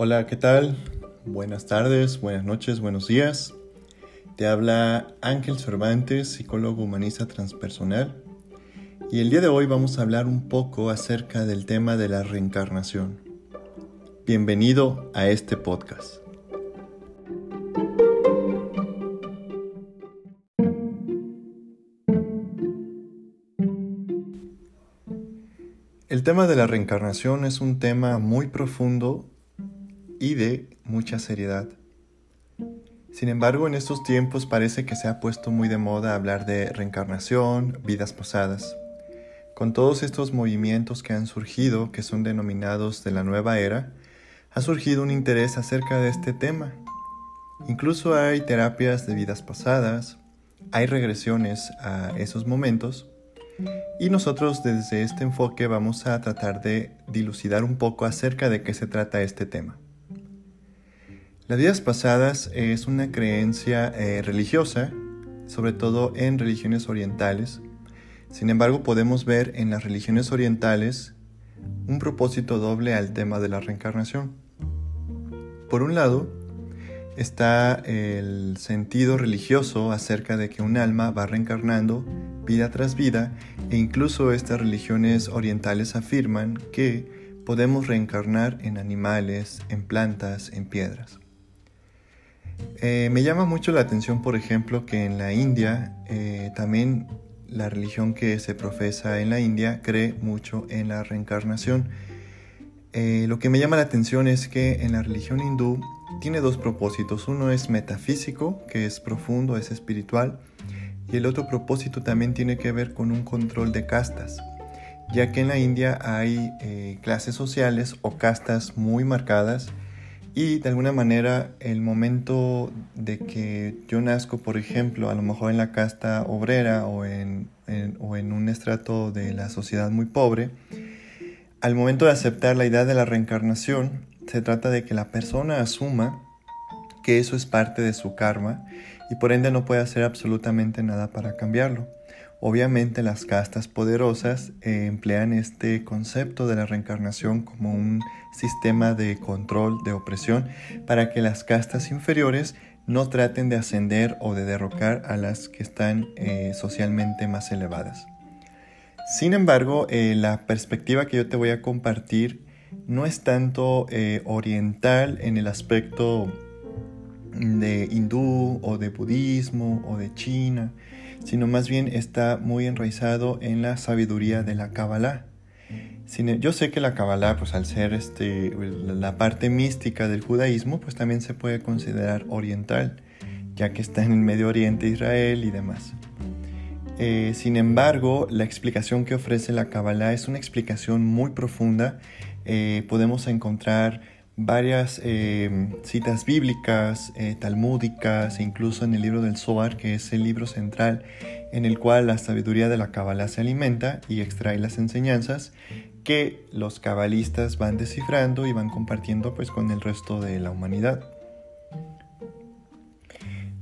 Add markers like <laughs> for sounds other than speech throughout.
Hola, ¿qué tal? Buenas tardes, buenas noches, buenos días. Te habla Ángel Cervantes, psicólogo humanista transpersonal. Y el día de hoy vamos a hablar un poco acerca del tema de la reencarnación. Bienvenido a este podcast. El tema de la reencarnación es un tema muy profundo y de mucha seriedad. Sin embargo, en estos tiempos parece que se ha puesto muy de moda hablar de reencarnación, vidas pasadas. Con todos estos movimientos que han surgido, que son denominados de la nueva era, ha surgido un interés acerca de este tema. Incluso hay terapias de vidas pasadas, hay regresiones a esos momentos, y nosotros desde este enfoque vamos a tratar de dilucidar un poco acerca de qué se trata este tema. Las vidas pasadas es una creencia eh, religiosa, sobre todo en religiones orientales. Sin embargo, podemos ver en las religiones orientales un propósito doble al tema de la reencarnación. Por un lado, está el sentido religioso acerca de que un alma va reencarnando vida tras vida e incluso estas religiones orientales afirman que podemos reencarnar en animales, en plantas, en piedras. Eh, me llama mucho la atención, por ejemplo, que en la India, eh, también la religión que se profesa en la India cree mucho en la reencarnación. Eh, lo que me llama la atención es que en la religión hindú tiene dos propósitos. Uno es metafísico, que es profundo, es espiritual, y el otro propósito también tiene que ver con un control de castas, ya que en la India hay clases sociales o castas muy marcadas y de alguna manera el momento de que yo nazco, por ejemplo, a lo mejor en la casta obrera o en, o en un estrato de la sociedad muy pobre, al momento de aceptar la idea de la reencarnación, se trata de que la persona asuma que eso es parte de su karma y por ende no puede hacer absolutamente nada para cambiarlo. Obviamente las castas poderosas eh, emplean este concepto de la reencarnación como un sistema de control, de opresión, para que las castas inferiores no traten de ascender o de derrocar a las que están eh, socialmente más elevadas. Sin embargo, eh, la perspectiva que yo te voy a compartir no es tanto oriental en el aspecto de hindú o de budismo o de China, sino más bien está muy enraizado en la sabiduría de la Kabbalah. Yo sé que la Kabbalah, pues al ser este, la parte mística del judaísmo, pues también se puede considerar oriental, ya que está en el Medio Oriente, Israel y demás. Eh, sin embargo, la explicación que ofrece la Kabbalah es una explicación muy profunda. Eh, podemos encontrar varias eh, citas bíblicas, eh, talmúdicas e incluso en el libro del Zohar, que es el libro central en el cual la sabiduría de la Kabbalah se alimenta y extrae las enseñanzas que los cabalistas van descifrando y van compartiendo pues con el resto de la humanidad.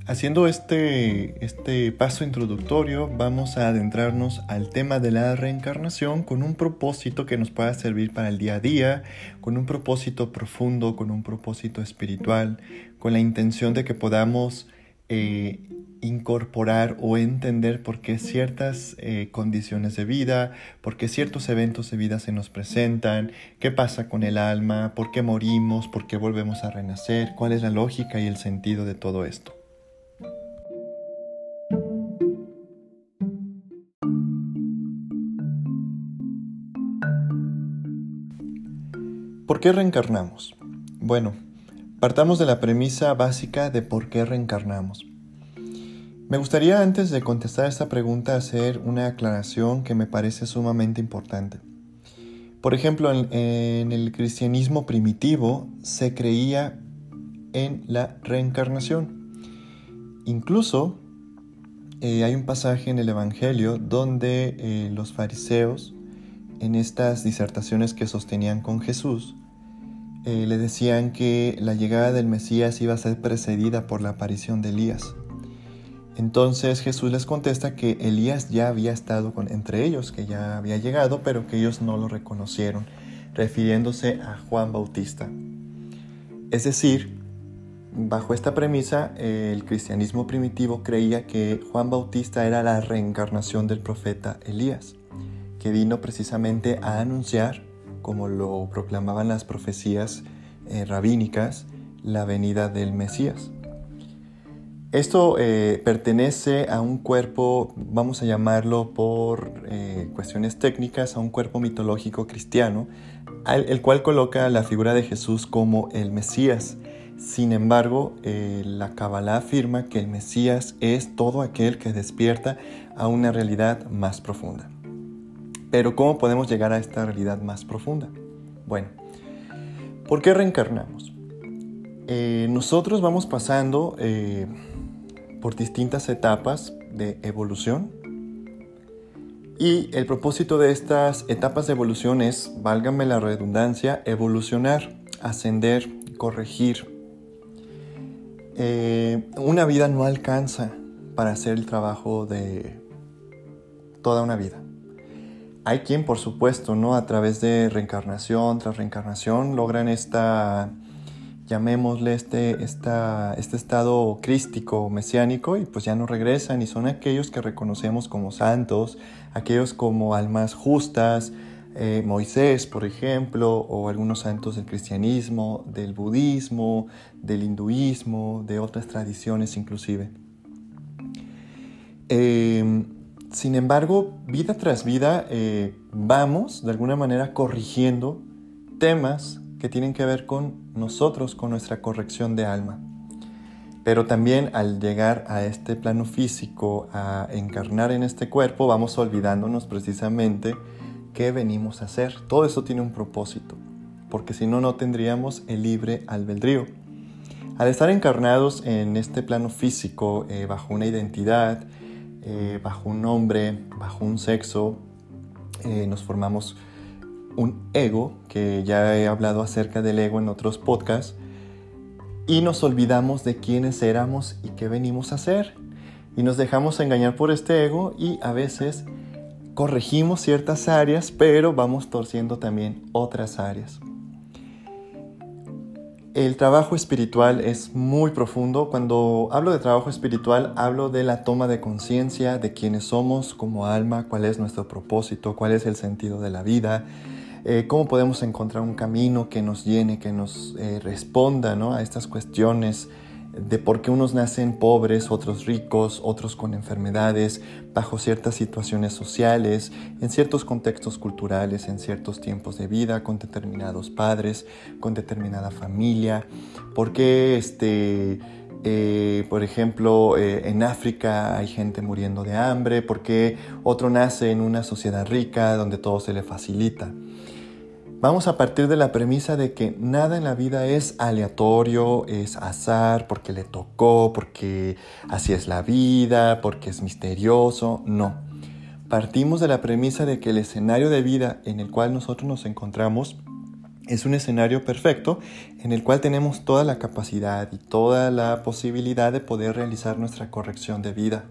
Haciendo este, este paso introductorio, vamos a adentrarnos al tema de la reencarnación con un propósito que nos pueda servir para el día a día, con un propósito profundo, con un propósito espiritual, con la intención de que podamos eh, incorporar o entender por qué ciertas eh, condiciones de vida, por qué ciertos eventos de vida se nos presentan, qué pasa con el alma, por qué morimos, por qué volvemos a renacer, cuál es la lógica y el sentido de todo esto. Qué reencarnamos? Bueno, partamos de la premisa básica de por qué reencarnamos. Me gustaría antes de contestar esta pregunta hacer una aclaración que me parece sumamente importante. Por ejemplo, en, el cristianismo primitivo se creía en la reencarnación. Incluso eh, hay un pasaje en el Evangelio donde eh, los fariseos en estas disertaciones que sostenían con Jesús, eh, le decían que la llegada del Mesías iba a ser precedida por la aparición de Elías. Entonces Jesús les contesta que Elías ya había estado con, entre ellos, que ya había llegado, pero que ellos no lo reconocieron, refiriéndose a Juan Bautista. Es decir, bajo esta premisa, el cristianismo primitivo creía que Juan Bautista era la reencarnación del profeta Elías, que vino precisamente a anunciar, como lo proclamaban las profecías eh, rabínicas, la venida del Mesías. Esto eh, pertenece a un cuerpo, vamos a llamarlo por eh, cuestiones técnicas, a un cuerpo mitológico cristiano, el cual coloca la figura de Jesús como el Mesías. Sin embargo, la Kabbalah afirma que el Mesías es todo aquel que despierta a una realidad más profunda. Pero ¿cómo podemos llegar a esta realidad más profunda? Bueno, ¿por qué reencarnamos? nosotros vamos pasando por distintas etapas de evolución. Y el propósito de estas etapas de evolución es, válgame la redundancia, evolucionar, ascender, corregir. Eh, una vida no alcanza para hacer el trabajo de toda una vida. Hay quien, por supuesto, ¿no? A través de reencarnación tras reencarnación logran esta llamémosle este, este estado crístico, mesiánico, y pues ya no regresan y son aquellos que reconocemos como santos, aquellos como almas justas, eh, Moisés, por ejemplo, o algunos santos del cristianismo, del budismo, del hinduismo, de otras tradiciones inclusive. Em, sin embargo, vida tras vida eh, vamos de alguna manera corrigiendo temas que tienen que ver con nosotros, con nuestra corrección de alma. Pero también al llegar a este plano físico, a encarnar en este cuerpo, vamos olvidándonos precisamente qué venimos a hacer. Todo eso tiene un propósito, porque si no, no tendríamos el libre albedrío. Al estar encarnados en este plano físico, eh, bajo una identidad, eh, bajo un nombre, bajo un sexo, eh, nos formamos un ego, que ya he hablado acerca del ego en otros podcasts, y nos olvidamos de quiénes éramos y qué venimos a hacer. Y nos dejamos engañar por este ego y a veces corregimos ciertas áreas, pero vamos torciendo también otras áreas. El trabajo espiritual es muy profundo. Cuando hablo de trabajo espiritual, hablo de la toma de conciencia de quiénes somos como alma, cuál es nuestro propósito, cuál es el sentido de la vida, eh, cómo podemos encontrar un camino que nos llene, que nos eh, responda a estas cuestiones de por qué unos nacen pobres, otros ricos, otros con enfermedades, bajo ciertas situaciones sociales, en ciertos contextos culturales, en ciertos tiempos de vida, con determinados padres, con determinada familia, por qué este... Eh, por ejemplo, en África hay gente muriendo de hambre, porque otro nace en una sociedad rica donde todo se le facilita. Vamos a partir de la premisa de que nada en la vida es aleatorio, es azar, porque le tocó, porque así es la vida, porque es misterioso. No. Partimos de la premisa de que el escenario de vida en el cual nosotros nos encontramos es un escenario perfecto en el cual tenemos toda la capacidad y toda la posibilidad de poder realizar nuestra corrección de vida.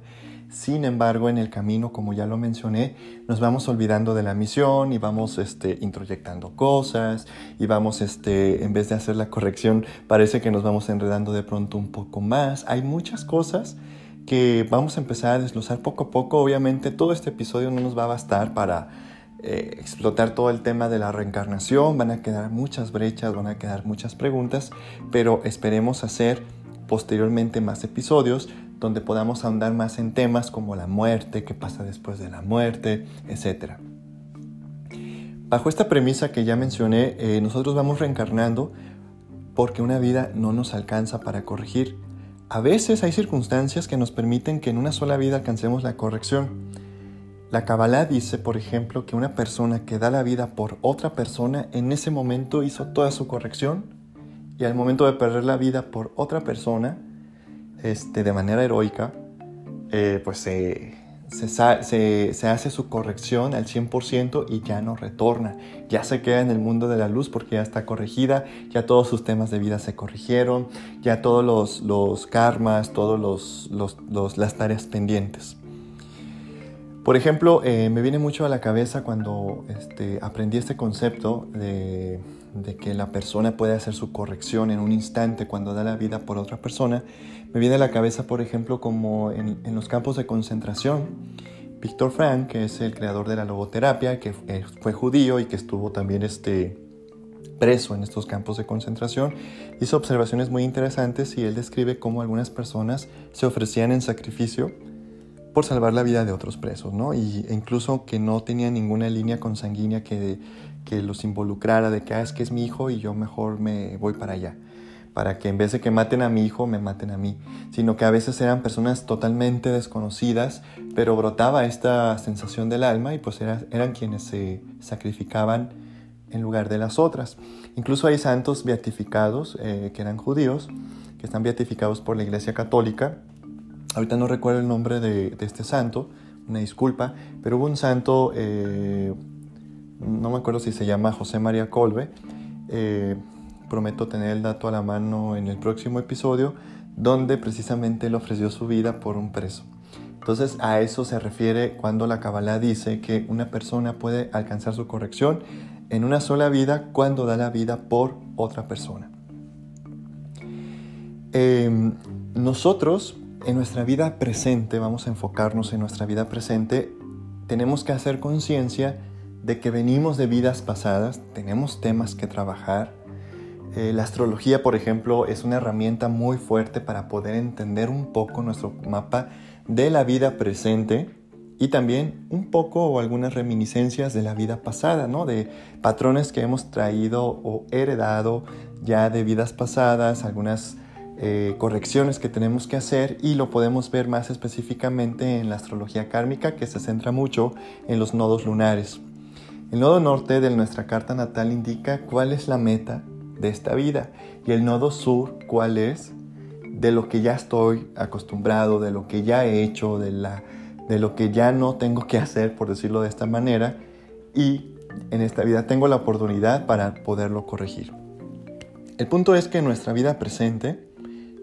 Sin embargo, en el camino, como ya lo mencioné, nos vamos olvidando de la misión y vamos este, introyectando cosas y vamos, este, en vez de hacer la corrección, parece que nos vamos enredando de pronto un poco más. Hay muchas cosas que vamos a empezar a desglosar poco a poco. Obviamente todo este episodio no nos va a bastar para eh, explotar todo el tema de la reencarnación. Van a quedar muchas brechas, van a quedar muchas preguntas, pero esperemos hacer posteriormente más episodios donde podamos ahondar más en temas como la muerte, qué pasa después de la muerte, etc. Bajo esta premisa que ya mencioné, eh, nosotros vamos reencarnando porque una vida no nos alcanza para corregir. A veces hay circunstancias que nos permiten que en una sola vida alcancemos la corrección. La Kabbalah dice, por ejemplo, que una persona que da la vida por otra persona en ese momento hizo toda su corrección y al momento de perder la vida por otra persona, este, de manera heroica, eh, pues se, se, hace su corrección al 100% y ya no retorna. Ya se queda en el mundo de la luz porque ya está corregida, ya todos sus temas de vida se corrigieron, ya todos los, los karmas, todas los, las tareas pendientes. Por ejemplo, eh, me viene mucho a la cabeza cuando este, aprendí este concepto de, que la persona puede hacer su corrección en un instante cuando da la vida por otra persona. Me viene a la cabeza, por ejemplo, como en, los campos de concentración. Víctor Frank, que es el creador de la logoterapia, que fue judío y que estuvo también este, preso en estos campos de concentración, hizo observaciones muy interesantes y él describe cómo algunas personas se ofrecían en sacrificio por salvar la vida de otros presos, ¿no? Y, incluso que no tenía ninguna línea consanguínea que, que los involucrara de que, ah, es que es mi hijo y yo mejor me voy para allá, para que en vez de que maten a mi hijo, me maten a mí, sino que a veces eran personas totalmente desconocidas, pero brotaba esta sensación del alma y pues eran quienes se sacrificaban en lugar de las otras. Incluso hay santos beatificados eh, que eran judíos, que están beatificados por la Iglesia Católica, Ahorita no recuerdo el nombre de, este santo, una disculpa, pero hubo un santo, eh, no me acuerdo si se llama José María Colbe, eh, prometo tener el dato a la mano en el próximo episodio, donde precisamente él ofreció su vida por un preso. Entonces a eso se refiere cuando la Kabbalah dice que una persona puede alcanzar su corrección en una sola vida cuando da la vida por otra persona. Eh, nosotros en nuestra vida presente, vamos a enfocarnos en nuestra vida presente, tenemos que hacer conciencia de que venimos de vidas pasadas, tenemos temas que trabajar. Eh, la astrología, por ejemplo, es una herramienta muy fuerte para poder entender un poco nuestro mapa de la vida presente y también un poco o algunas reminiscencias de la vida pasada, ¿no? De patrones que hemos traído o heredado ya de vidas pasadas, algunas eh, correcciones que tenemos que hacer y lo podemos ver más específicamente en la astrología kármica que se centra mucho en los nodos lunares. El nodo norte de nuestra carta natal indica cuál es la meta de esta vida. Y el nodo sur cuál es de lo que ya estoy acostumbrado, de lo que ya he hecho, de, la, de lo que ya no tengo que hacer, por decirlo de esta manera, y en esta vida tengo la oportunidad para poderlo corregir. El punto es que en nuestra vida presente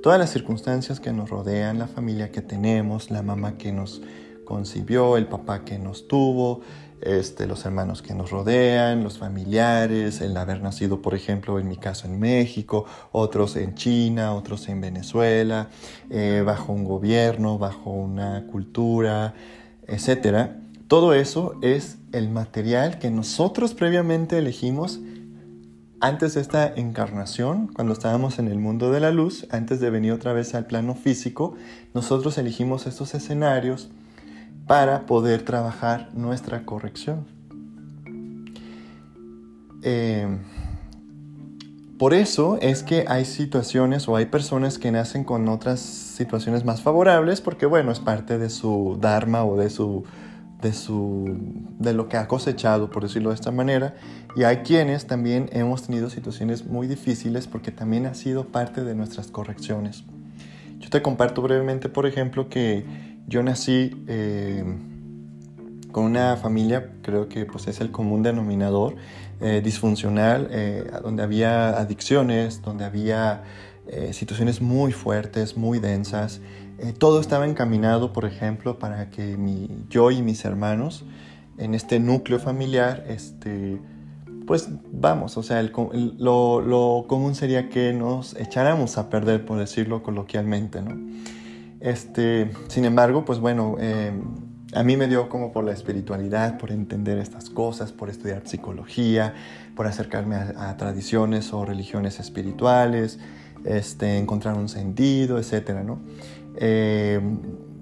todas las circunstancias que nos rodean, la familia que tenemos, la mamá que nos concibió, el papá que nos tuvo, este, los hermanos que nos rodean, los familiares, el haber nacido, por ejemplo, en mi caso en México, otros en China, otros en Venezuela, eh, bajo un gobierno, bajo una cultura, etc. Todo eso es el material que nosotros previamente elegimos antes de esta encarnación, cuando estábamos en el mundo de la luz, antes de venir otra vez al plano físico, nosotros elegimos estos escenarios para poder trabajar nuestra corrección. Eh, por eso es que hay situaciones o hay personas que nacen con otras situaciones más favorables porque bueno, es parte de su dharma o de su de, su, de lo que ha cosechado, por decirlo de esta manera. Y hay quienes también hemos tenido situaciones muy difíciles porque también ha sido parte de nuestras correcciones. Yo te comparto brevemente, por ejemplo, que yo nací eh, con una familia, creo que pues es el común denominador, eh, disfuncional, eh, donde había adicciones, donde había situaciones muy fuertes, muy densas. Todo estaba encaminado, por ejemplo, para que mi, yo y mis hermanos en este núcleo familiar, este, pues vamos, o sea, lo, común sería que nos echáramos a perder, por decirlo coloquialmente, ¿no? Este, sin embargo, pues bueno, em, a mí me dio como por la espiritualidad, por entender estas cosas, por estudiar psicología, por acercarme a, tradiciones o religiones espirituales, este, encontrar un sentido, etcétera, ¿no? Eh,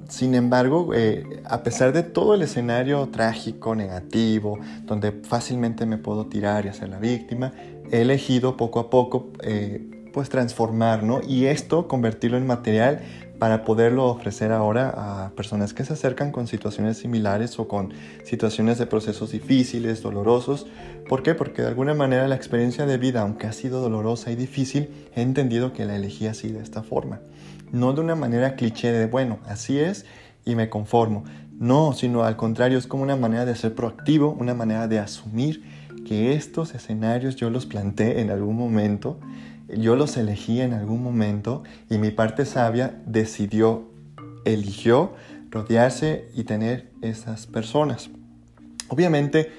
sin embargo, eh, a pesar de todo el escenario trágico, negativo, donde fácilmente me puedo tirar y hacer la víctima, he elegido poco a poco eh, pues transformar, Y esto convertirlo en material para poderlo ofrecer ahora a personas que se acercan con situaciones similares o con situaciones de procesos difíciles, dolorosos. ¿Por qué? Porque de alguna manera la experiencia de vida, aunque ha sido dolorosa y difícil, he entendido que la elegí así de esta forma no de una manera cliché de, bueno, así es y me conformo. No, sino al contrario, es como una manera de ser proactivo, una manera de asumir que estos escenarios yo los planté en algún momento, yo los elegí en algún momento y mi parte sabia decidió, eligió rodearse y tener esas personas. Obviamente,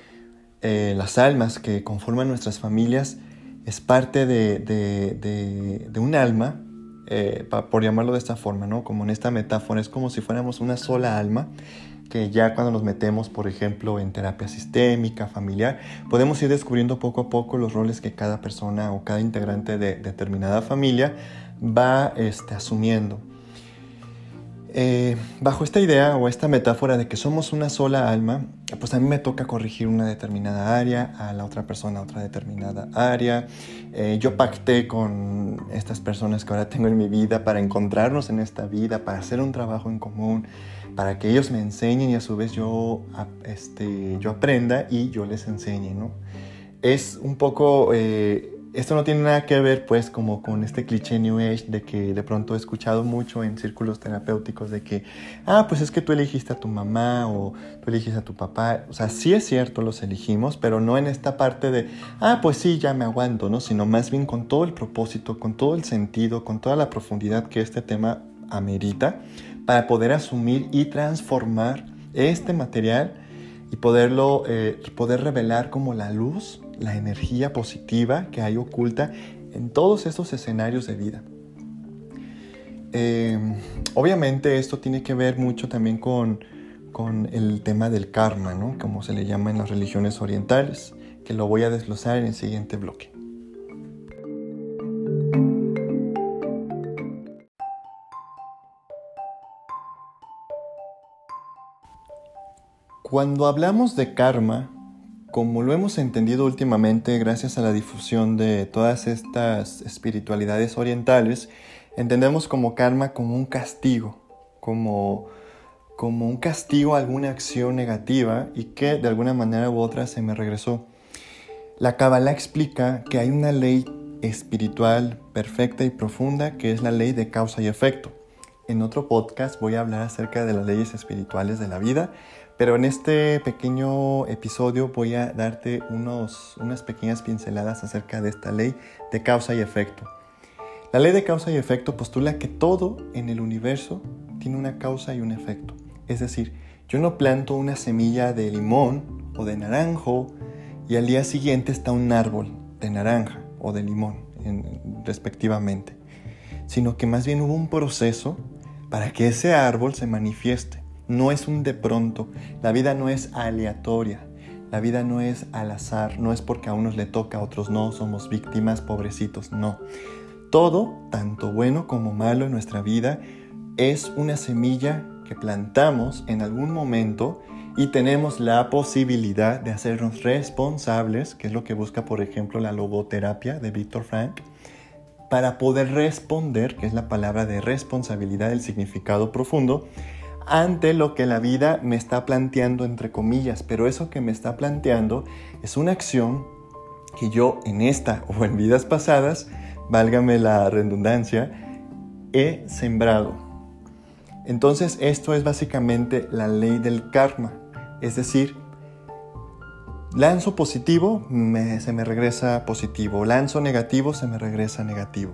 eh, las almas que conforman nuestras familias es parte de, un alma, eh, por llamarlo de esta forma, ¿no? Como en esta metáfora, es como si fuéramos una sola alma que ya cuando nos metemos, por ejemplo, en terapia sistémica, familiar, podemos ir descubriendo poco a poco los roles que cada persona o cada integrante de determinada familia va este, asumiendo. Eh, bajo esta idea o esta metáfora de que somos una sola alma, pues a mí me toca corregir una determinada área, a la otra persona otra determinada área. Eh, yo pacté con estas personas que ahora tengo en mi vida para encontrarnos en esta vida, para hacer un trabajo en común, para que ellos me enseñen y a su vez yo, este, yo aprenda y yo les enseñe, ¿no? Es un poco... Eh, esto no tiene nada que ver pues como con este cliché New Age de que de pronto he escuchado mucho en círculos terapéuticos de que, ah, pues es que tú elegiste a tu mamá o tú elegiste a tu papá. O sea, sí es cierto, los elegimos, pero no en esta parte de, ah, pues sí, ya me aguanto, ¿no? Sino más bien con todo el propósito, con todo el sentido, con toda la profundidad que este tema amerita para poder asumir y transformar este material y poderlo, eh, poder revelar como la luz la energía positiva que hay oculta en todos estos escenarios de vida. Eh, obviamente esto tiene que ver mucho también con, con el tema del karma, ¿no? como se le llama en las religiones orientales, que lo voy a desglosar en el siguiente bloque. Cuando hablamos de karma, como lo hemos entendido últimamente gracias a la difusión de todas estas espiritualidades orientales, entendemos como karma como un castigo, como, como un castigo a alguna acción negativa y que de alguna manera u otra se me regresó. La Kabbalah explica que hay una ley espiritual perfecta y profunda que es la ley de causa y efecto. En otro podcast voy a hablar acerca de las leyes espirituales de la vida, pero en este pequeño episodio voy a darte unos, unas pequeñas pinceladas acerca de esta ley de causa y efecto. La ley de causa y efecto postula que todo en el universo tiene una causa y un efecto. Es decir, yo no planto una semilla de limón o de naranjo y al día siguiente está un árbol de naranja o de limón respectivamente, sino que más bien hubo un proceso para que ese árbol se manifieste no es un de pronto, la vida no es aleatoria, la vida no es al azar, no es porque a unos le toca, a otros no, somos víctimas, pobrecitos, no. Todo, tanto bueno como malo en nuestra vida, es una semilla que plantamos en algún momento y tenemos la posibilidad de hacernos responsables, que es lo que busca, por ejemplo, la logoterapia de Víctor Frank, para poder responder, que es la palabra de responsabilidad, el significado profundo, ante lo que la vida me está planteando, entre comillas, pero eso que me está planteando es una acción que yo en esta <laughs> o en vidas pasadas, válgame la redundancia, he sembrado. Entonces esto es básicamente la ley del karma, es decir, lanzo positivo, se me regresa positivo, lanzo negativo, se me regresa negativo.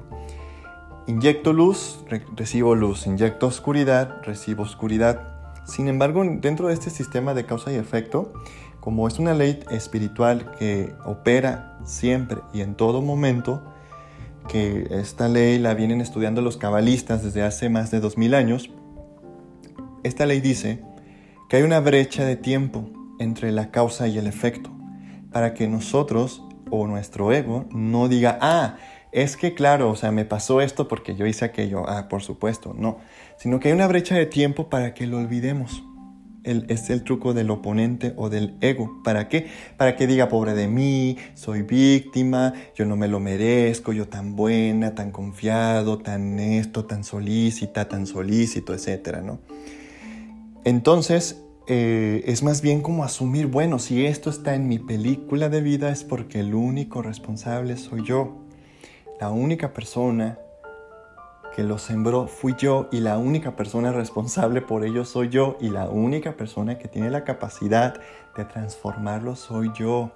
Inyecto luz, recibo luz. Inyecto oscuridad, recibo oscuridad. Sin embargo, dentro de este sistema de causa y efecto, como es una ley espiritual que opera siempre y en todo momento, que esta ley la vienen estudiando los cabalistas desde hace más de 2000 años, esta ley dice que hay una brecha de tiempo entre la causa y el efecto, para que nosotros o nuestro ego no diga, ah, es que claro, o sea, me pasó esto porque yo hice aquello, ah, por supuesto, no, sino que hay una brecha de tiempo para que lo olvidemos. El, es el truco del oponente o del ego. ¿Para qué? Para que diga, pobre de mí, soy víctima, yo no me lo merezco, yo tan buena, tan confiado, tan esto, tan solícita, tan solícito, etcétera, ¿no? Entonces, eh, es más bien como asumir, bueno, si esto está en mi película de vida es porque el único responsable soy yo. La única persona que lo sembró fui yo y la única persona responsable por ello soy yo y la única persona que tiene la capacidad de transformarlo soy yo.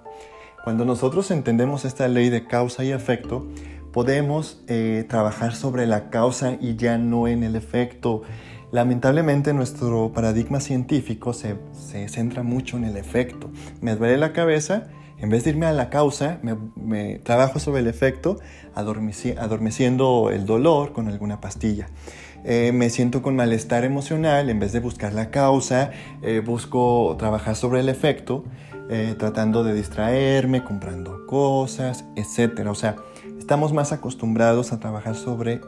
Cuando nosotros entendemos esta ley de causa y efecto, podemos eh, trabajar sobre la causa y ya no en el efecto. Lamentablemente nuestro paradigma científico se, centra mucho en el efecto. Me duele la cabeza, en vez de irme a la causa, me, trabajo sobre el efecto, adormeciendo el dolor con alguna pastilla. Eh, me siento con malestar emocional, en vez de buscar la causa, eh, busco trabajar sobre el efecto, eh, tratando de distraerme, comprando cosas, etc. O sea, estamos más acostumbrados a trabajar sobre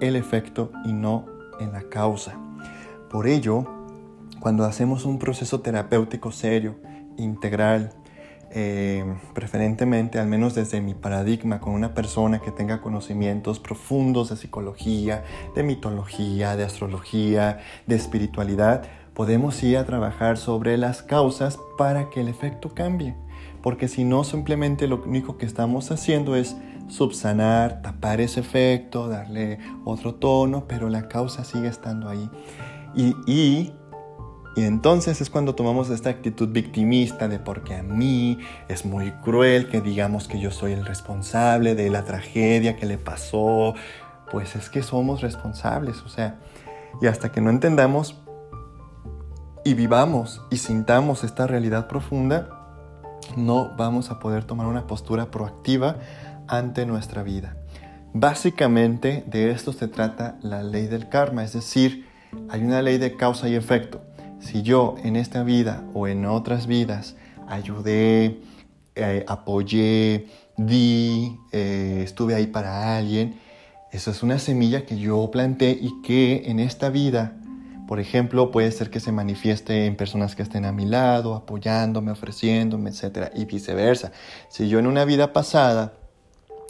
el efecto y no en la causa. Por ello, cuando hacemos un proceso terapéutico serio, integral, eh, preferentemente, al menos desde mi paradigma, con una persona que tenga conocimientos profundos de psicología, de mitología, de astrología, de espiritualidad, podemos ir a trabajar sobre las causas para que el efecto cambie. Porque si no, simplemente lo único que estamos haciendo es subsanar, tapar ese efecto, darle otro tono, pero la causa sigue estando ahí. y entonces es cuando tomamos esta actitud victimista de porque a mí es muy cruel que digamos que yo soy el responsable de la tragedia que le pasó. Pues es que somos responsables, o sea, y hasta que no entendamos y vivamos y sintamos esta realidad profunda, no vamos a poder tomar una postura proactiva ante nuestra vida. Básicamente de esto se trata la ley del karma, es decir, hay una ley de causa y efecto. Si yo en esta vida o en otras vidas ayudé, eh, apoyé, di, eh, estuve ahí para alguien, eso es una semilla que yo planté y que en esta vida, por ejemplo, puede ser que se manifieste en personas que estén a mi lado, apoyándome, ofreciéndome, etc. Y viceversa. Si yo en una vida pasada,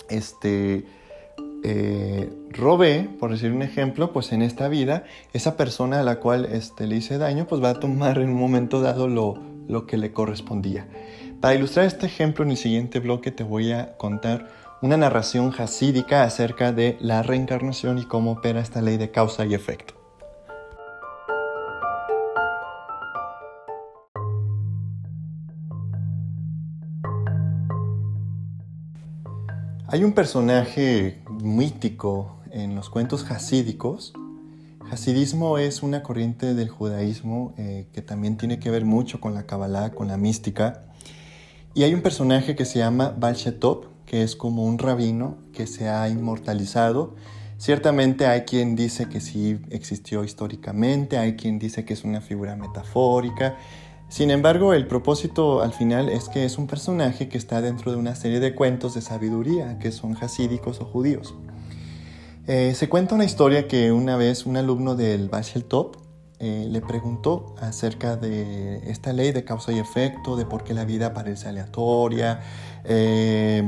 este, eh, robé, por decir un ejemplo, pues en esta vida, esa persona a la cual este, le hice daño, pues va a tomar en un momento dado lo, lo que le correspondía. Para ilustrar este ejemplo, en el siguiente bloque te voy a contar una narración hasídica acerca de la reencarnación y cómo opera esta ley de causa y efecto. Hay un personaje mítico en los cuentos hasídicos. Hasidismo es una corriente del judaísmo eh, que también tiene que ver mucho con la Kabbalah, con la mística. Y hay un personaje que se llama Baal Shetop, que es como un rabino que se ha inmortalizado. Ciertamente hay quien dice que sí existió históricamente, hay quien dice que es una figura metafórica, sin embargo, el propósito al final es que es un personaje que está dentro de una serie de cuentos de sabiduría que son hasídicos o judíos. Eh, se cuenta una historia que una vez un alumno del Bashel Top eh, le preguntó acerca de esta ley de causa y efecto, de por qué la vida parece aleatoria. Eh,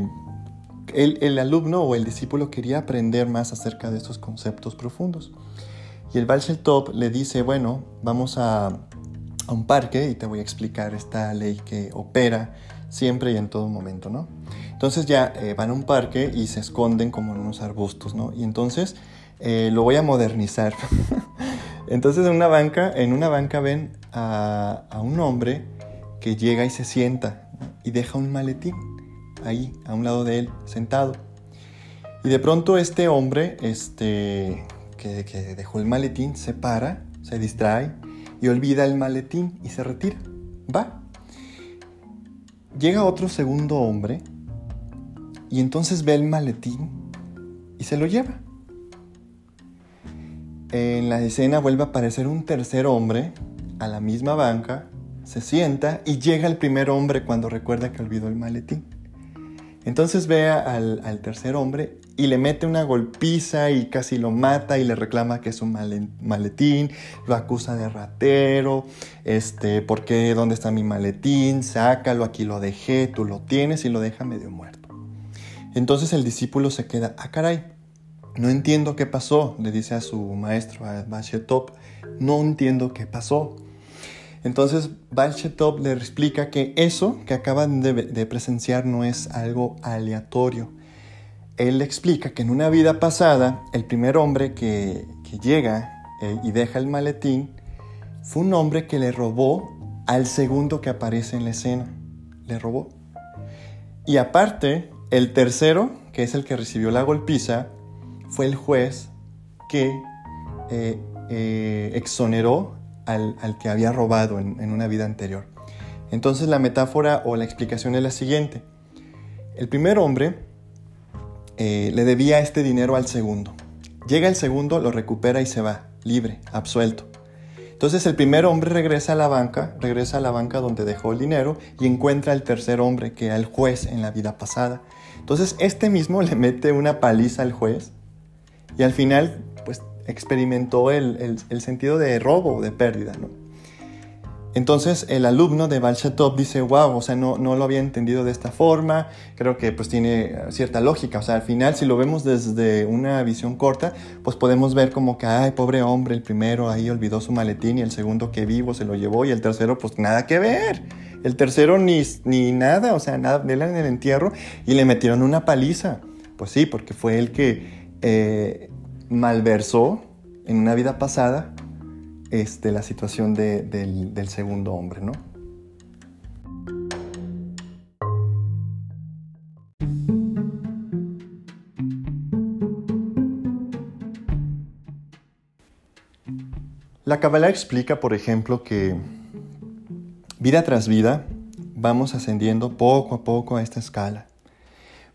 el, alumno o el discípulo quería aprender más acerca de estos conceptos profundos. Y el Bashel Top le dice, bueno, vamos a un parque y te voy a explicar esta ley que opera siempre y en todo momento, ¿no? Entonces ya eh, van a un parque y se esconden como en unos arbustos, ¿no? Y entonces eh, lo voy a modernizar. <laughs> entonces en una banca, en una banca ven a, un hombre que llega y se sienta y deja un maletín ahí a un lado de él sentado. Y de pronto este hombre, este, que, que dejó el maletín, se para, se distrae y olvida el maletín y se retira. Va. Llega otro segundo hombre y entonces ve el maletín y se lo lleva. En la escena vuelve a aparecer un tercer hombre a la misma banca, se sienta y llega el primer hombre cuando recuerda que olvidó el maletín. Entonces ve al, al tercer hombre y le mete una golpiza y casi lo mata y le reclama que es un maletín, lo acusa de ratero, este, ¿por qué? ¿Dónde está mi maletín? Sácalo, aquí lo dejé, tú lo tienes y lo deja medio muerto. Entonces el discípulo se queda, ah caray, no entiendo qué pasó, le dice a su maestro, a Bashetop, no entiendo qué pasó. Entonces Balshetop le explica que eso que acaban de presenciar no es algo aleatorio, él explica que en una vida pasada, el primer hombre que, llega eh, y deja el maletín fue un hombre que le robó al segundo que aparece en la escena. Le robó. Y aparte, el tercero, que es el que recibió la golpiza, fue el juez que eh, eh, exoneró al, que había robado en, una vida anterior. Entonces la metáfora o la explicación es la siguiente. El primer hombre eh, le debía este dinero al segundo. Llega el segundo, lo recupera y se va, libre, absuelto. Entonces el primer hombre regresa a la banca, regresa a la banca donde dejó el dinero y encuentra al tercer hombre que era el juez en la vida pasada. Entonces este mismo <laughs> le mete una paliza al juez y al final pues experimentó el, sentido de robo, de pérdida, ¿no? Entonces el alumno de Balshatov dice, wow, o sea, no, no lo había entendido de esta forma, creo que pues tiene cierta lógica, o sea, al final si lo vemos desde una visión corta, pues podemos ver como que, ay, pobre hombre, el primero ahí olvidó su maletín y el segundo que vivo se lo llevó y el tercero pues nada que ver, el tercero ni, ni nada, o sea, nada, de él en el entierro y le metieron una paliza, pues sí, porque fue el que eh, malversó en una vida pasada este, la situación del, del segundo hombre, ¿no? La Kabbalah explica, por ejemplo, que vida tras vida vamos ascendiendo poco a poco a esta escala.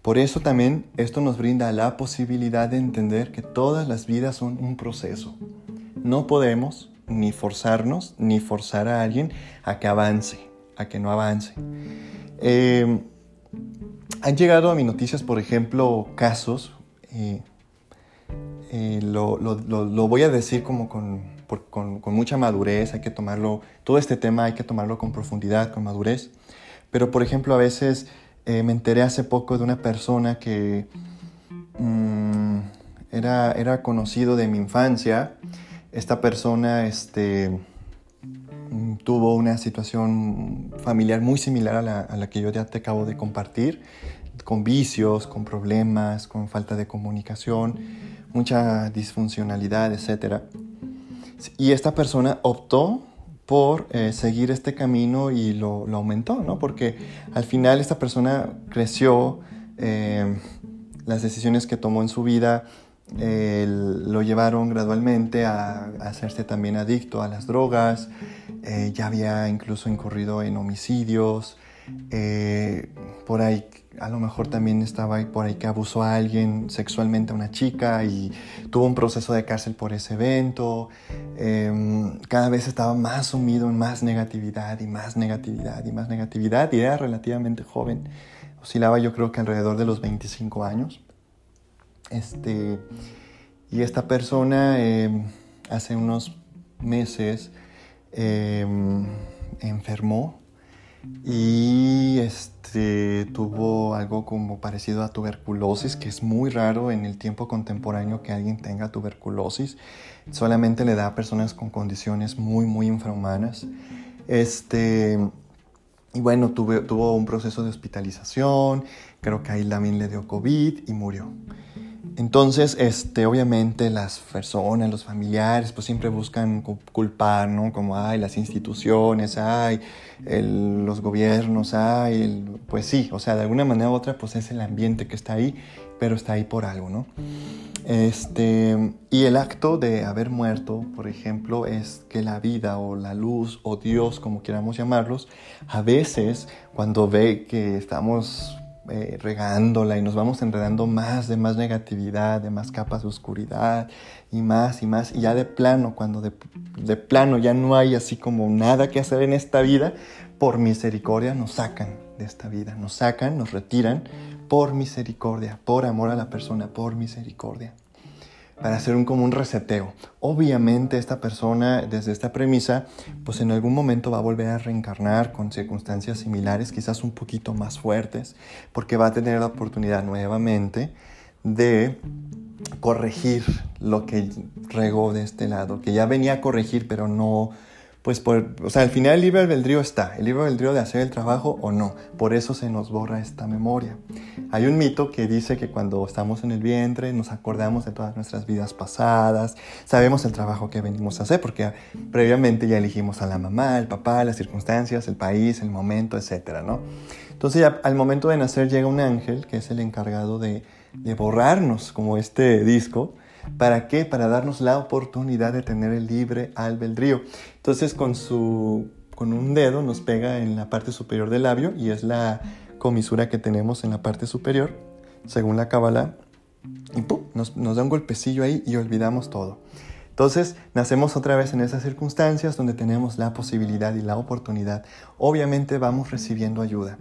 Por eso también esto nos brinda la posibilidad de entender que todas las vidas son un proceso. No podemos ni forzarnos ni forzar a alguien a que avance, a que no avance. Em, han llegado a mis noticias, por ejemplo, casos, eh, eh, lo, voy a decir como con, con, mucha madurez, hay que tomarlo, todo este tema hay que tomarlo con profundidad, con madurez, pero por ejemplo a veces eh, me enteré hace poco de una persona que mm, era, era conocido de mi infancia. Esta persona este, mm, tuvo una situación familiar muy similar a la, que yo ya te acabo de compartir, con vicios, con problemas, con falta de comunicación, mucha disfuncionalidad, etc. Y esta persona optó por eh, seguir este camino y lo, aumentó, ¿no? Porque al final esta persona creció, eh, las decisiones que tomó en su vida eh, lo llevaron gradualmente a, hacerse también adicto a las drogas, ya había incluso incurrido en homicidios, por ahí a lo mejor también estaba ahí por ahí que abusó a alguien sexualmente a una chica y tuvo un proceso de cárcel por ese evento. Em, cada vez estaba más sumido en más negatividad y más negatividad y más negatividad y era relativamente joven. Oscilaba yo creo que alrededor de los 25 años. Este, y esta persona em, hace unos meses em, enfermó y este, tuvo algo como parecido a tuberculosis, que es muy raro en el tiempo contemporáneo que alguien tenga tuberculosis. Solamente le da a personas con condiciones muy, muy infrahumanas. Este, y bueno, tuvo un proceso de hospitalización, creo que ahí también le dio COVID y murió. Entonces, este, obviamente las personas, los familiares, pues siempre buscan culpar, ¿no? Como, ay, las instituciones, ay, los gobiernos, ay, pues sí, o sea, de alguna manera u otra, pues es el ambiente que está ahí, pero está ahí por algo, ¿no? Este, y el acto de haber muerto, por ejemplo, es que la vida o la luz o Dios, como queramos llamarlos, a veces cuando ve que estamos eh, regándola y nos vamos enredando más de más negatividad, de más capas de oscuridad y más y más. Y ya de plano, cuando de, de plano ya no hay así como nada que hacer en esta vida, por misericordia nos sacan de esta vida, nos sacan, nos retiran por misericordia, por amor a la persona, por misericordia para hacer un como un reseteo. Obviamente esta persona desde esta premisa pues en algún momento va a volver a reencarnar con circunstancias similares, quizás un poquito más fuertes, porque va a tener la oportunidad nuevamente de corregir lo que regó de este lado, que ya venía a corregir pero no pues por, o sea, al final el libre albedrío está, el libre albedrío de hacer el trabajo o no, por eso se nos borra esta memoria. Hay un mito que dice que cuando estamos en el vientre nos acordamos de todas nuestras vidas pasadas, sabemos el trabajo que venimos a hacer, porque previamente ya elegimos a la mamá, el papá, las circunstancias, el país, el momento, etc. ¿no? Entonces al momento de nacer llega un ángel, que es el encargado de borrarnos como este disco, ¿Para qué? Para darnos la oportunidad de tener el libre albedrío. Entonces con, su, con un dedo nos pega en la parte superior del labio y es la comisura que tenemos en la parte superior, según la Kabbalah. Y ¡pum! Nos, nos da un golpecillo ahí y olvidamos todo. Entonces, nacemos otra vez en esas circunstancias donde tenemos la posibilidad y la oportunidad. Obviamente vamos recibiendo ayuda.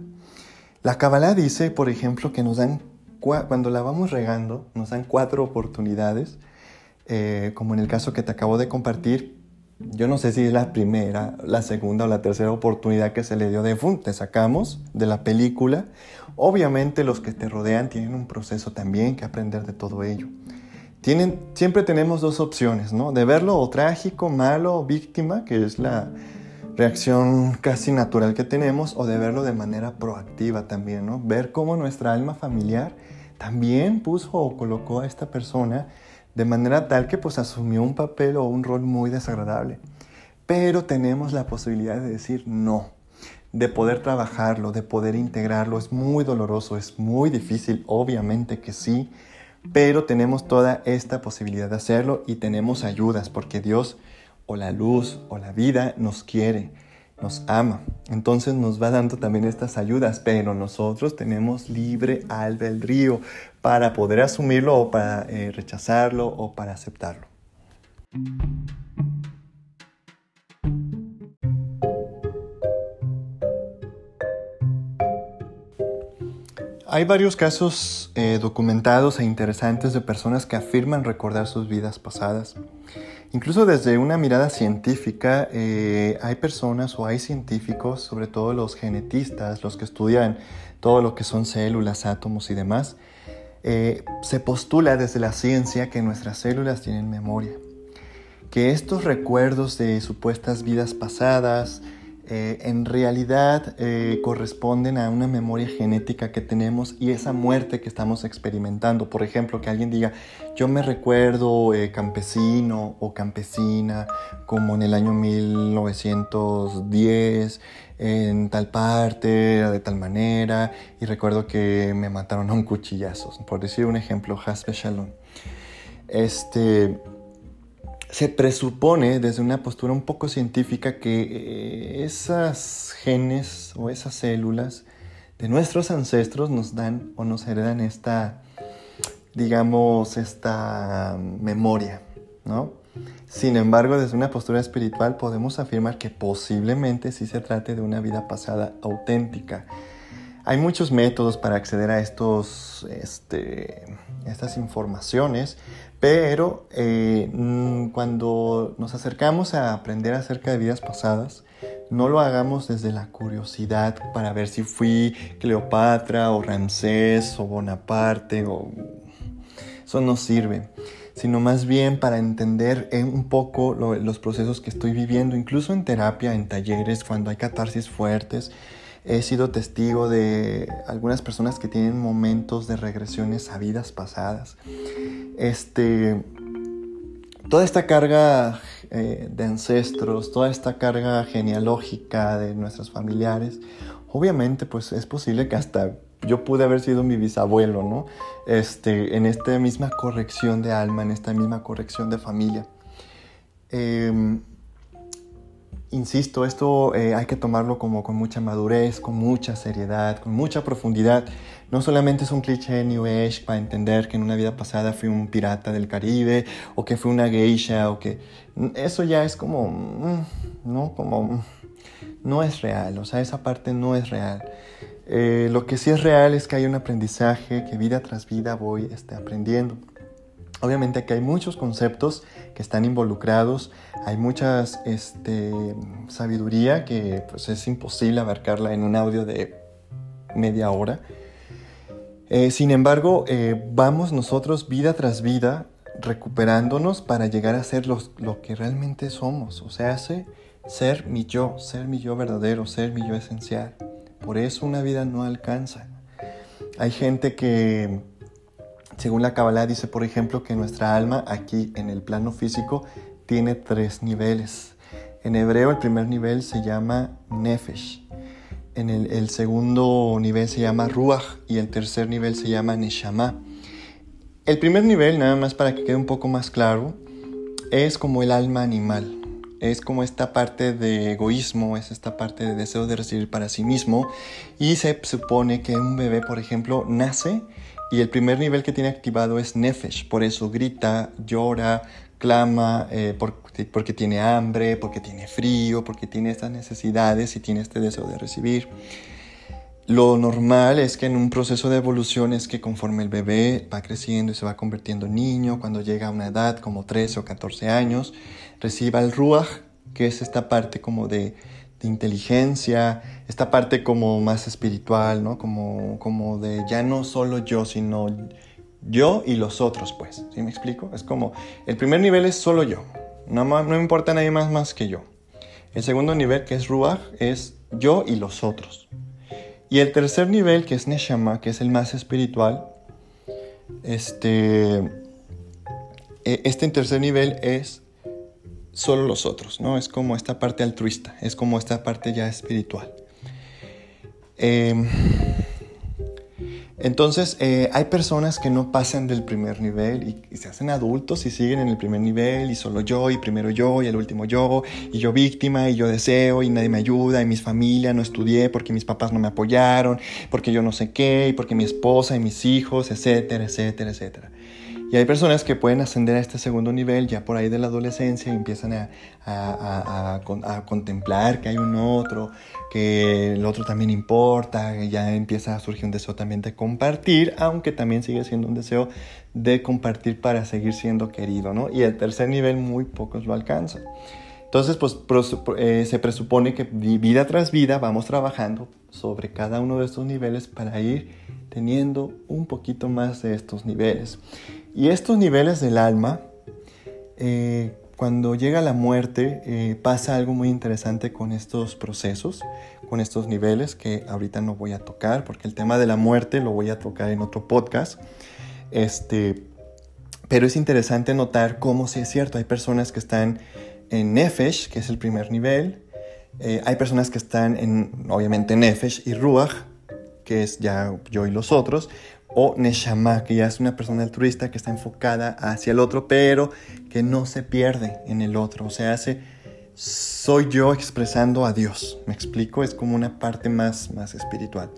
La Kabbalah dice, por ejemplo, que nos dan, cuando la vamos regando, nos dan cuatro oportunidades, eh, como en el caso que te acabo de compartir. Yo no sé si es la primera, la segunda o la tercera oportunidad que se le dio de ¡fum! Te sacamos de la película. Obviamente los que te rodean tienen un proceso también que aprender de todo ello siempre tenemos dos opciones, ¿no? De verlo o trágico, malo, víctima, que es la reacción casi natural que tenemos, o de verlo de manera proactiva también, ¿no? Ver cómo nuestra alma familiar también puso o colocó a esta persona de manera tal que pues asumió un papel o un rol muy desagradable. Pero tenemos la posibilidad de decir no, de poder trabajarlo, de poder integrarlo. Es muy doloroso, es muy difícil, obviamente que sí, pero tenemos toda esta posibilidad de hacerlo y tenemos ayudas porque Dios o la luz o la vida nos quiere, nos ama. Entonces nos va dando también estas ayudas, pero nosotros tenemos libre albedrío para poder asumirlo o para eh, rechazarlo o para aceptarlo. Hay varios casos eh, documentados e interesantes de personas que afirman recordar sus vidas pasadas. Incluso desde una mirada científica eh, hay personas o hay científicos, sobre todo los genetistas, los que estudian todo lo que son células, átomos y demás, eh, se postula desde la ciencia que nuestras células tienen memoria, que estos recuerdos de supuestas vidas pasadas, eh, en realidad eh, corresponden a una memoria genética que tenemos y esa muerte que estamos experimentando. Por ejemplo, que alguien diga, yo me recuerdo eh, campesino o campesina como en el año 1910 en tal parte, de tal manera, y recuerdo que me mataron a un cuchillazo, por decir un ejemplo, Hasbe Shalom. Este, se presupone desde una postura un poco científica que eh, esas genes o esas células de nuestros ancestros nos dan o nos heredan esta, digamos, esta memoria, ¿no? Sin embargo, desde una postura espiritual podemos afirmar que posiblemente sí se trate de una vida pasada auténtica. Hay muchos métodos para acceder a estos, este, estas informaciones, pero eh, mm, cuando nos acercamos a aprender acerca de vidas pasadas, no lo hagamos desde la curiosidad para ver si fui Cleopatra o Ramsés o Bonaparte o... Eso no sirve, sino más bien para entender un poco los procesos que estoy viviendo, incluso en terapia, en talleres, cuando hay catarsis fuertes. He sido testigo de algunas personas que tienen momentos de regresiones a vidas pasadas este, toda esta carga eh, de ancestros, toda esta carga genealógica de nuestros familiares, obviamente pues es posible que hasta yo pude haber sido mi bisabuelo, ¿no? Este, en esta misma corrección de alma, en esta misma corrección de familia. Em, insisto, esto eh, hay que tomarlo como con mucha madurez, con mucha seriedad, con mucha profundidad. No solamente es un cliché New Age para entender que en una vida pasada fui un pirata del Caribe o que fui una geisha o que... Eso ya es como... Mm, no, como... Mm, no es real, o sea, esa parte no es real. Eh, lo que sí es real es que hay un aprendizaje que vida tras vida voy este, aprendiendo. Obviamente aquí hay muchos conceptos que están involucrados, hay mucha este, sabiduría que pues, es imposible abarcarla en un audio de media hora. Eh, sin embargo, eh, vamos nosotros vida tras vida recuperándonos para llegar a ser lo que realmente somos, o sea, ser mi yo, ser mi yo verdadero, ser mi yo esencial. Por eso una vida no alcanza. Hay gente que según la Kabbalah dice, por ejemplo, que nuestra alma aquí en el plano físico tiene tres niveles. En hebreo el primer nivel se llama Nefesh. En el, segundo nivel se llama Ruach y el tercer nivel se llama Neshama. el primer nivel, nada más para que quede un poco más claro, es como el alma animal. Es como esta parte de egoísmo, es esta parte de deseo de recibir para sí mismo. Y se supone que un bebé, por ejemplo, nace y el primer nivel que tiene activado es Nefesh. Por eso grita, llora, clama, eh, porque tiene hambre, porque tiene frío, porque tiene estas necesidades y tiene este deseo de recibir. Lo normal es que en un proceso de evolución es que conforme el bebé va creciendo y se va convirtiendo en niño, cuando llega a una edad como 13 o 14 años, reciba el ruach, que es esta parte como de, inteligencia, esta parte como más espiritual, ¿no? Como, como de ya no solo yo, sino yo y los otros, pues. ¿Sí me explico? Es como, el primer nivel es solo yo, no, no me importa nadie más más que yo. El segundo nivel, que es ruach, es yo y los otros. Y el tercer nivel, que es Neshama, que es el más espiritual, este, e, este tercer nivel es solo los otros, ¿no? Es como esta parte altruista, es como esta parte ya espiritual. Eh, entonces, eh, hay personas que no pasan del primer nivel y, se hacen adultos y siguen en el primer nivel y solo yo y primero yo y el último yo y yo víctima y yo deseo y nadie me ayuda y mi familia no estudié porque mis papás no me apoyaron, porque yo no sé qué y porque mi esposa y mis hijos, etcétera, etcétera, etcétera. Y hay personas que pueden ascender a este segundo nivel ya por ahí de la adolescencia y empiezan a, a, contemplar que hay un otro, que el otro también importa, ya empieza a surgir un deseo también de compartir, aunque también sigue siendo un deseo de compartir para seguir siendo querido, ¿no? Y el tercer nivel muy pocos lo alcanzan. Entonces, pues eh, se presupone que vida tras vida vamos trabajando sobre cada uno de estos niveles para ir teniendo un poquito más de estos niveles. Y estos niveles del alma, eh, cuando llega la muerte, eh, pasa algo muy interesante con estos procesos, con estos niveles que ahorita no voy a tocar, porque el tema de la muerte lo voy a tocar en otro podcast. Este, pero es interesante notar cómo sí es cierto, hay personas que están en Nefesh, que es el primer nivel, eh, hay personas que están en, obviamente, Nefesh y Ruach, que es ya yo y los otros, o Neshama, que ya es una persona altruista que está enfocada hacia el otro, pero que no se pierde en el otro. O sea, hace, soy yo expresando a Dios. ¿Me explico? Es como una parte más, más espiritual.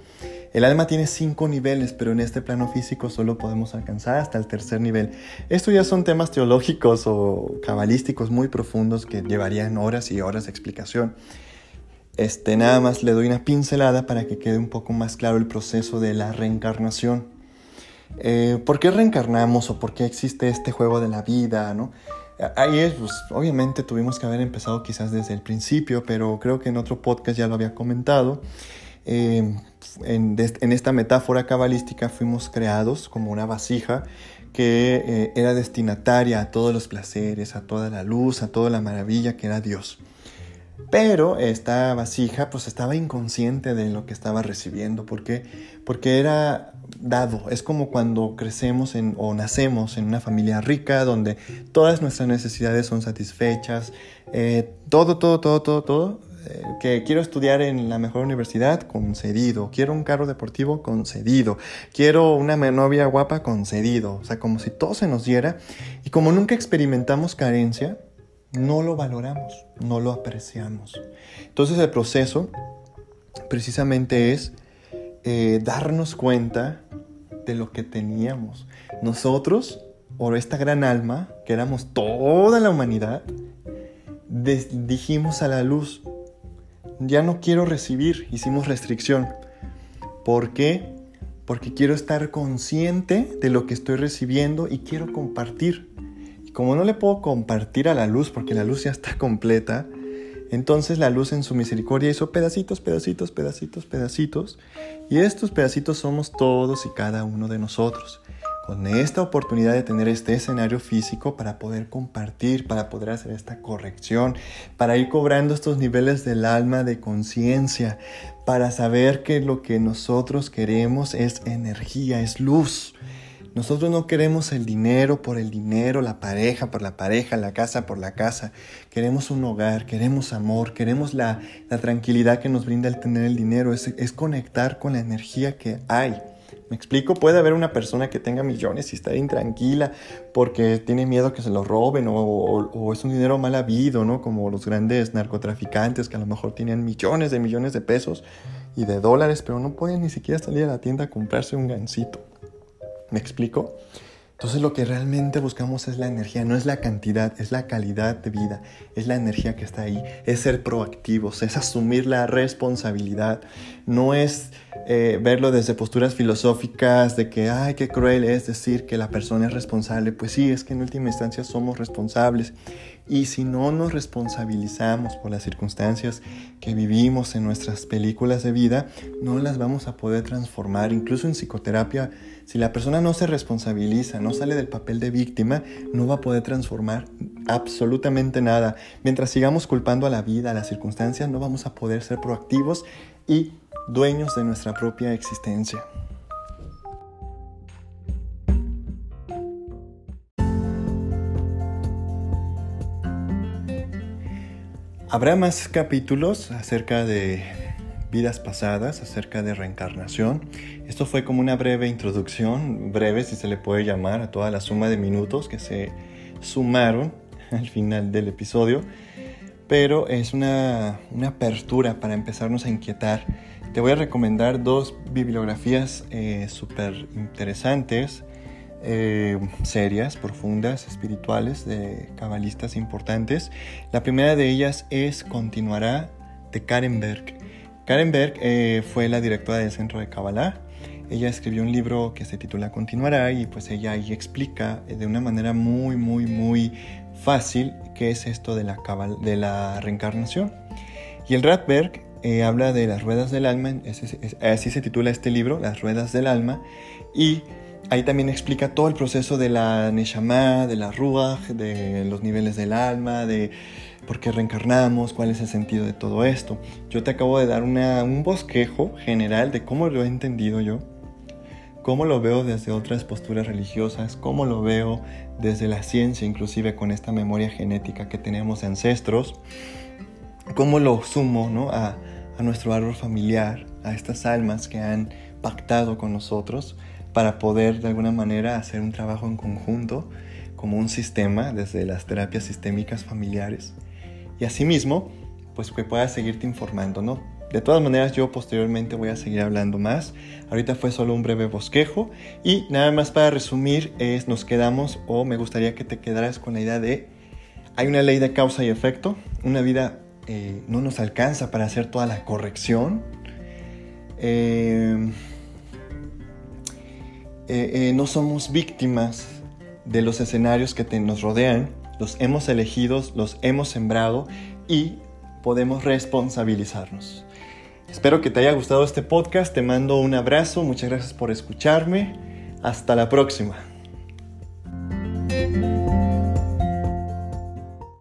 El alma tiene cinco niveles, pero en este plano físico solo podemos alcanzar hasta el tercer nivel. Estos ya son temas teológicos o cabalísticos muy profundos que llevarían horas y horas de explicación. Este, nada más le doy una pincelada para que quede un poco más claro el proceso de la reencarnación. Eh, ¿Por qué reencarnamos o por qué existe este juego de la vida? ¿no? Ahí es, pues, obviamente tuvimos que haber empezado quizás desde el principio, pero creo que en otro podcast ya lo había comentado. Eh, en, esta metáfora cabalística fuimos creados como una vasija que eh, era destinataria a todos los placeres, a toda la luz, a toda la maravilla que era Dios. Pero esta vasija pues estaba inconsciente de lo que estaba recibiendo. ¿Por qué? Porque era dado. Es como cuando crecemos o nacemos en una familia rica donde todas nuestras necesidades son satisfechas. Eh, todo, todo, todo, todo, todo. Eh, que quiero estudiar en la mejor universidad, concedido. Quiero un carro deportivo, concedido. Quiero una novia guapa, concedido. O sea, como si todo se nos diera. Y como nunca experimentamos carencia, no lo valoramos, no lo apreciamos. Entonces el proceso precisamente es eh, darnos cuenta de lo que teníamos. Nosotros, por esta gran alma, que éramos toda la humanidad, dijimos a la luz, ya no quiero recibir, hicimos restricción. ¿Por qué? Porque quiero estar consciente de lo que estoy recibiendo y quiero compartir. Como no le puedo compartir a la luz porque la luz ya está completa, entonces la luz en su misericordia hizo pedacitos, pedacitos, pedacitos, pedacitos. Y estos pedacitos somos todos y cada uno de nosotros. Con esta oportunidad de tener este escenario físico para poder compartir, para poder hacer esta corrección, para ir cobrando estos niveles del alma de conciencia, para saber que lo que nosotros queremos es energía, es luz. Nosotros no queremos el dinero por el dinero, la pareja por la pareja, la casa por la casa. Queremos un hogar, queremos amor, queremos la, tranquilidad que nos brinda el tener el dinero. Es, conectar con la energía que hay. Me explico, puede haber una persona que tenga millones y está intranquila porque tiene miedo que se lo roben o, es un dinero mal habido, ¿no? Como los grandes narcotraficantes que a lo mejor tienen millones de millones de pesos y de dólares, pero no pueden ni siquiera salir a la tienda a comprarse un gansito. ¿Me explico? Entonces lo que realmente buscamos es la energía, no es la cantidad, es la calidad de vida, es la energía que está ahí, es ser proactivos, es asumir la responsabilidad, no es eh, verlo desde posturas filosóficas de que, ay, qué cruel es decir que la persona es responsable. Pues sí, es que en última instancia somos responsables. Y si no nos responsabilizamos por las circunstancias que vivimos en nuestras películas de vida, no las vamos a poder transformar. Incluso en psicoterapia, si la persona no se responsabiliza, no sale del papel de víctima, no va a poder transformar absolutamente nada. Mientras sigamos culpando a la vida, a las circunstancias, no vamos a poder ser proactivos y dueños de nuestra propia existencia. Habrá más capítulos acerca de vidas pasadas, acerca de reencarnación. Esto fue como una breve introducción, breve si se le puede llamar, a toda la suma de minutos que se sumaron <laughs> al final del episodio, pero es una, una apertura para empezarnos a inquietar. Te voy a recomendar dos bibliografías eh, súper interesantes eh, serias, profundas, espirituales, de cabalistas importantes. La primera de ellas es Continuará de Karen Berg. Karen Berg eh, fue la directora del Centro de Kabbalah. Ella escribió un libro que se titula Continuará y pues ella ahí explica de una manera muy, muy, muy fácil qué es esto de la, de la reencarnación. Y el Radberg eh, habla de las ruedas del alma, así se titula este libro, Las ruedas del alma, y Ahí también explica todo el proceso de la Neshama, de la Ruach, de los niveles del alma, de por qué reencarnamos, cuál es el sentido de todo esto. Yo te acabo de dar un bosquejo general de cómo lo he entendido yo, cómo lo veo desde otras posturas religiosas, cómo lo veo desde la ciencia, inclusive con esta memoria genética que tenemos ancestros, cómo lo sumo a, a nuestro árbol familiar, a estas almas que han pactado con nosotros para poder de alguna manera hacer un trabajo en conjunto como un sistema desde las terapias sistémicas familiares y asimismo pues que puedas seguirte informando, ¿no? De todas maneras yo posteriormente voy a seguir hablando más. Ahorita fue solo un breve bosquejo y nada más para resumir es nos quedamos o me gustaría que te quedaras con la idea de hay una ley de causa y efecto, una vida eh, no nos alcanza para hacer toda la corrección. Eh, eh, eh, no somos víctimas de los escenarios que nos rodean, los hemos elegido, los hemos sembrado y podemos responsabilizarnos. Espero que te haya gustado este podcast, te mando un abrazo, muchas gracias por escucharme, hasta la próxima.